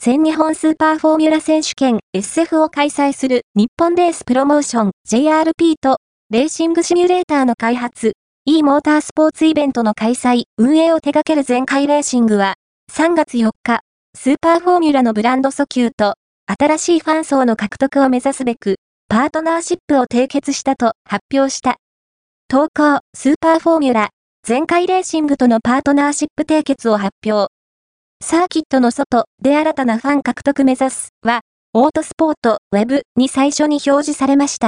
全日本スーパーフォーミュラ選手権 SF を開催する日本レースプロモーション JRP とレーシングシミュレーターの開発 e モータースポーツイベントの開催、運営を手掛ける全開レーシングは3月4日、スーパーフォーミュラのブランド訴求と新しいファン層の獲得を目指すべくパートナーシップを締結したと発表した。投稿、スーパーフォーミュラ、全開レーシングとのパートナーシップ締結を発表。サーキットの外で新たなファン獲得目指すは、オートスポートウェブに最初に表示されました。